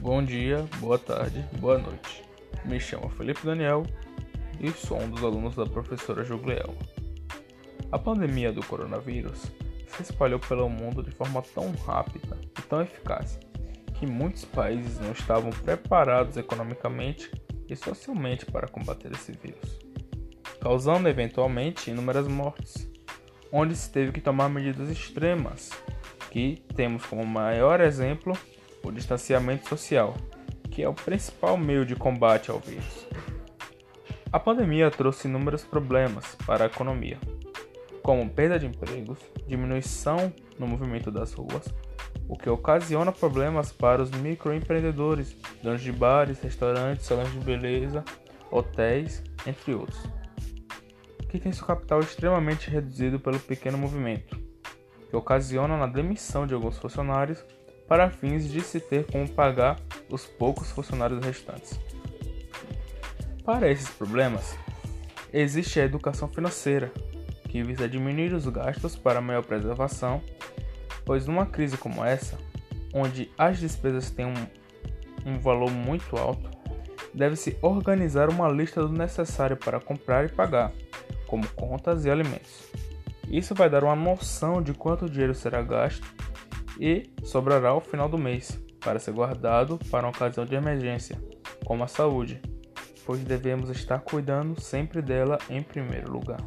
Bom dia, boa tarde, boa noite. Me chamo Felipe Daniel e sou um dos alunos da professora Jugliel. A pandemia do coronavírus se espalhou pelo mundo de forma tão rápida e tão eficaz que muitos países não estavam preparados economicamente e socialmente para combater esse vírus, causando eventualmente inúmeras mortes, onde se teve que tomar medidas extremas, que temos como maior exemplo o distanciamento social, que é o principal meio de combate ao vírus. A pandemia trouxe inúmeros problemas para a economia, como perda de empregos, diminuição no movimento das ruas, o que ocasiona problemas para os microempreendedores, donos de bares, restaurantes, salões de beleza, hotéis, entre outros, que tem seu capital extremamente reduzido pelo pequeno movimento, que ocasiona na demissão de alguns funcionários para fins de se ter como pagar os poucos funcionários restantes. Para esses problemas, existe a educação financeira, que visa diminuir os gastos para maior preservação, pois numa crise como essa, onde as despesas têm um, um valor muito alto, deve-se organizar uma lista do necessário para comprar e pagar, como contas e alimentos. Isso vai dar uma noção de quanto dinheiro será gasto e sobrará ao final do mês, para ser guardado para uma ocasião de emergência, como a saúde, pois devemos estar cuidando sempre dela em primeiro lugar.